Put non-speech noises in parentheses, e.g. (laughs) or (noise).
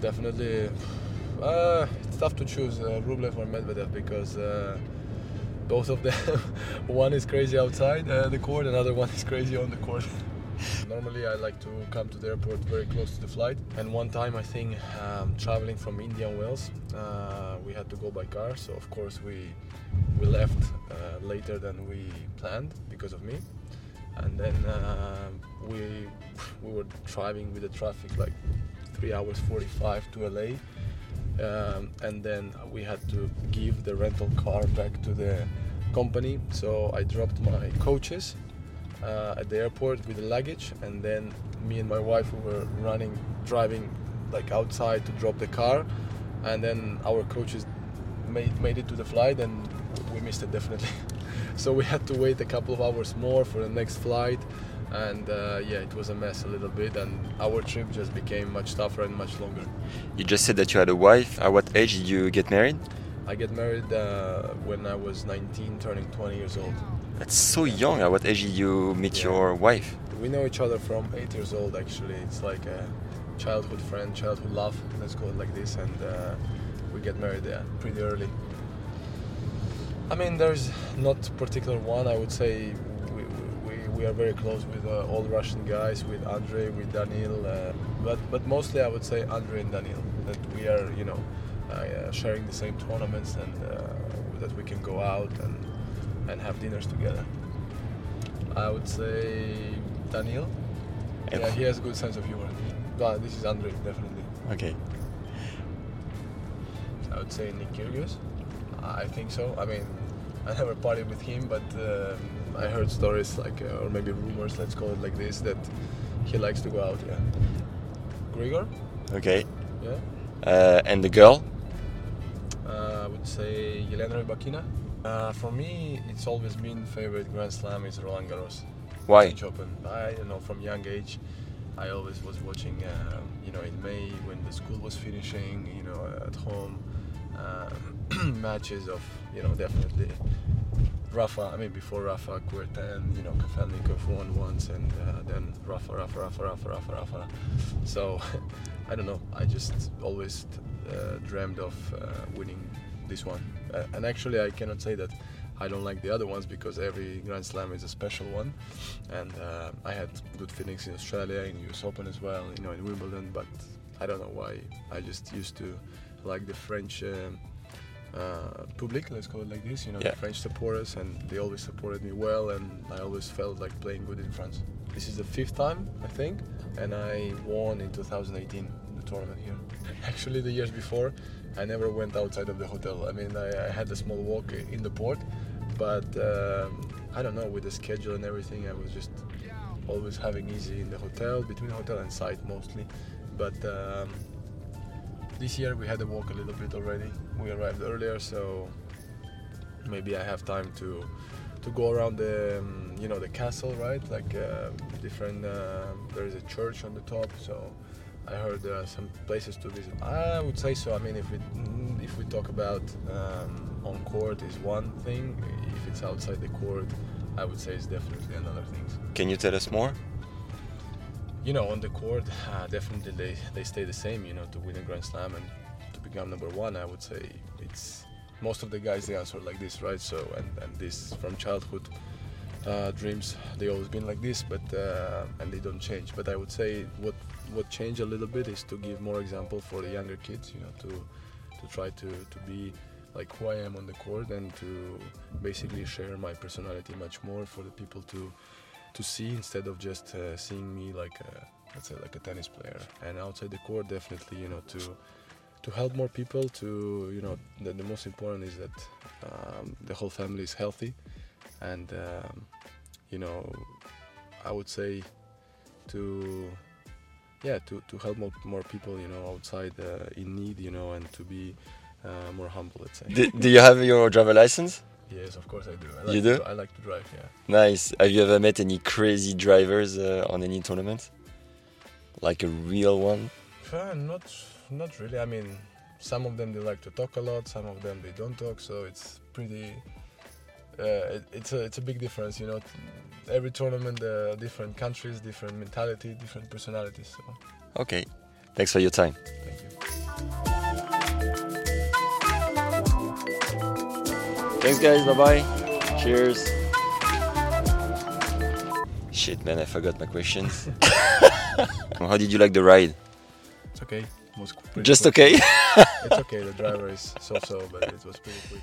Definitely, uh, it's tough to choose uh, Rublev or Medvedev because uh, both of them, (laughs) one is crazy outside uh, the court, another one is crazy on the court. (laughs) Normally, I like to come to the airport very close to the flight. And one time, I think, um, traveling from Indian Wells, uh, we had to go by car. So of course, we we left uh, later than we planned because of me. And then we we were driving with the traffic like three hours 45 to LA. Um, and then we had to give the rental car back to the company. So I dropped my coaches uh, at the airport with the luggage, and then me and my wife we were running, driving like outside to drop the car, and then our coaches made made it to the flight, and we missed it definitely. (laughs) so we had to wait a couple of hours more for the next flight, and uh, yeah, it was a mess a little bit, and our trip just became much tougher and much longer. You just said that you had a wife. At what age did you get married? I get married uh, when I was 19, turning 20 years old. That's so young. At what age did you meet Yeah. your wife? We know each other from eight years old. Actually, it's like a childhood friend, childhood love. Let's call it like this, and uh, we get married yeah, pretty early. I mean, there's not particular one. I would say we, are very close with uh, all Russian guys, with Andre, with Daniil, uh, but but mostly I would say Andre and Daniil. That we are, you know, uh, sharing the same tournaments and uh, that we can go out and and have dinners together. I would say Daniil. Yeah, he has a good sense of humor. But this is Andre, definitely. Okay. I would say Nick Kyrgios. I think so. I mean, I never partied with him, but um, I heard stories like, uh, or maybe rumors, let's call it like this, that he likes to go out. Yeah. Grigor. Okay. Yeah. Uh, and the girl? Uh, I would say Yelena Rybakina. Uh, for me, it's always been favorite Grand Slam is Roland Garros. Why? French Open. I you know from young age, I always was watching. Uh, you know, in May when the school was finishing, you know, at home, um, (clears throat) matches of you know definitely Rafa. I mean before Rafa, Kuerten, you know, Kafelnikov won once, and uh, then Rafa, Rafa, Rafa, Rafa, Rafa, Rafa. So (laughs) I don't know. I just always uh, dreamed of uh, winning this one. Uh, and actually, I cannot say that I don't like the other ones because every Grand Slam is a special one. And uh, I had good feelings in Australia, in US Open as well, you know, in Wimbledon. But I don't know why. I just used to like the French. Uh, public, let's call it like this, you know, Yeah. the French supporters, and they always supported me well, and I always felt like playing good in France. This is the fifth time, I think, and I won in 2018 the tournament here. (laughs) Actually, the years before, I never went outside of the hotel. I mean, I, I had a small walk in the port, but um, I don't know, with the schedule and everything, I was just always having easy in the hotel, between hotel and site mostly. But um, this year we had to walk a little bit already. We arrived earlier, so maybe I have time to to go around the um, you know the castle, right? Like uh, different. Uh, there is a church on the top, so I heard there are some places to visit. I would say so. I mean, if we if we talk about um, on court is one thing. If it's outside the court, I would say it's definitely another thing. Can you tell us more? You know, on the court, uh, definitely they, they stay the same. You know, to win a Grand Slam and to become number one, I would say it's most of the guys they answer like this, right? So and, and this from childhood uh, dreams, they always been like this, but uh, and they don't change. But I would say what what changed a little bit is to give more example for the younger kids. You know, to to try to to be like who I am on the court and to basically share my personality much more for the people to to see instead of just uh, seeing me like a, let's say like a tennis player. And outside the court, definitely you know to to help more people. To you know, the, the most important is that um, the whole family is healthy, and um, you know, I would say to yeah to, to help more, more people you know outside uh, in need you know and to be uh, more humble let's say do, do you have your driver license yes of course i do. I like you do? to, i like to drive yeah. Nice. Have you ever met any crazy drivers uh, on any tournament? Like a real one? Uh, not not really. I mean some of them they like to talk a lot some of them they don't talk so it's pretty uh, it, it's a it's a big difference you know. Every tournament uh, different countries different mentality different personalities so. Okay. Thanks for your time. Thank you thanks guys. Bye bye cheers. Shit man i forgot my questions (laughs) how did you like the ride? It's okay. It was just quick. okay? It's okay. The driver is so so but it was pretty quick